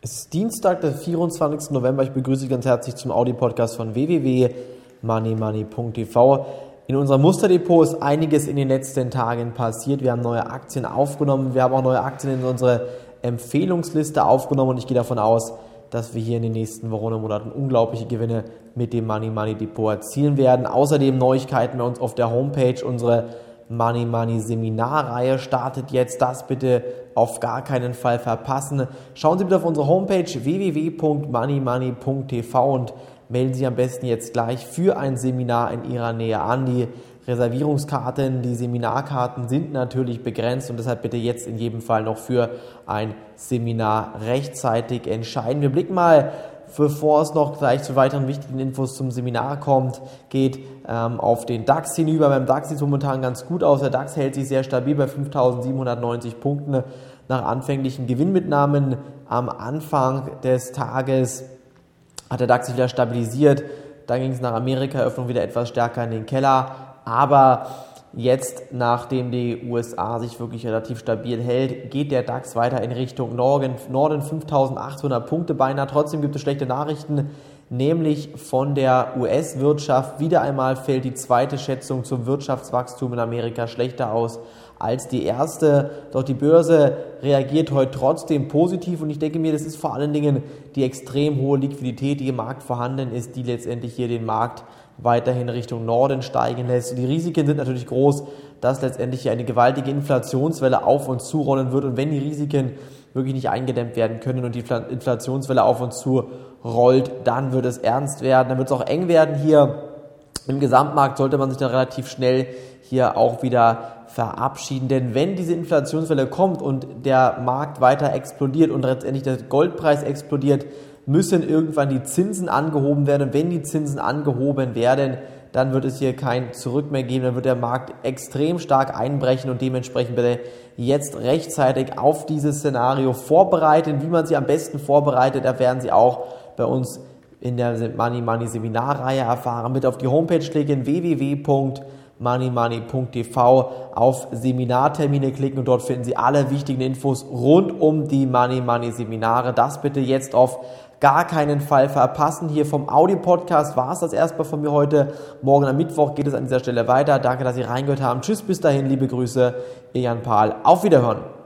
Es ist Dienstag, der 24. November. Ich begrüße Sie ganz herzlich zum Audi-Podcast von www.moneymoney.tv. In unserem Musterdepot ist einiges in den letzten Tagen passiert. Wir haben neue Aktien aufgenommen. Wir haben auch neue Aktien in unsere Empfehlungsliste aufgenommen und ich gehe davon aus, dass wir hier in den nächsten Wochen und Monaten unglaubliche Gewinne mit dem Money Money Depot erzielen werden. Außerdem Neuigkeiten bei uns auf der Homepage. Unsere Money Money Seminarreihe startet jetzt. Das bitte auf gar keinen Fall verpassen. Schauen Sie bitte auf unsere Homepage www.moneymoney.tv und melden Sie am besten jetzt gleich für ein Seminar in Ihrer Nähe an. Die Reservierungskarten, die Seminarkarten sind natürlich begrenzt und deshalb bitte jetzt in jedem Fall noch für ein Seminar rechtzeitig entscheiden. Wir blicken mal bevor es noch gleich zu weiteren wichtigen Infos zum Seminar kommt, geht ähm, auf den DAX hinüber. Beim DAX sieht es momentan ganz gut aus. Der DAX hält sich sehr stabil bei 5.790 Punkten nach anfänglichen Gewinnmitnahmen am Anfang des Tages. Hat der DAX sich wieder stabilisiert. Dann ging es nach Amerika, Eröffnung wieder etwas stärker in den Keller. Aber Jetzt, nachdem die USA sich wirklich relativ stabil hält, geht der DAX weiter in Richtung Norden, Norden 5800 Punkte beinahe. Trotzdem gibt es schlechte Nachrichten, nämlich von der US-Wirtschaft. Wieder einmal fällt die zweite Schätzung zum Wirtschaftswachstum in Amerika schlechter aus als die erste. Doch die Börse reagiert heute trotzdem positiv und ich denke mir, das ist vor allen Dingen die extrem hohe Liquidität, die im Markt vorhanden ist, die letztendlich hier den Markt weiterhin Richtung Norden steigen lässt. die Risiken sind natürlich groß, dass letztendlich hier eine gewaltige Inflationswelle auf uns zurollen wird. Und wenn die Risiken wirklich nicht eingedämmt werden können und die Inflationswelle auf uns zu rollt, dann wird es ernst werden, dann wird es auch eng werden hier. Im Gesamtmarkt sollte man sich dann relativ schnell hier auch wieder verabschieden. Denn wenn diese Inflationswelle kommt und der Markt weiter explodiert und letztendlich der Goldpreis explodiert, müssen irgendwann die Zinsen angehoben werden. Und wenn die Zinsen angehoben werden, dann wird es hier kein Zurück mehr geben, dann wird der Markt extrem stark einbrechen und dementsprechend bitte jetzt rechtzeitig auf dieses Szenario vorbereiten. Wie man sie am besten vorbereitet, erfahren Sie auch bei uns in der Money Money Seminarreihe erfahren. Bitte auf die Homepage klicken www.moneymoney.tv auf Seminartermine klicken und dort finden Sie alle wichtigen Infos rund um die Money Money Seminare. Das bitte jetzt auf gar keinen Fall verpassen. Hier vom Audi-Podcast war es das erstmal von mir heute. Morgen am Mittwoch geht es an dieser Stelle weiter. Danke, dass Sie reingehört haben. Tschüss, bis dahin, liebe Grüße, Ihr Jan Pahl. Auf Wiederhören.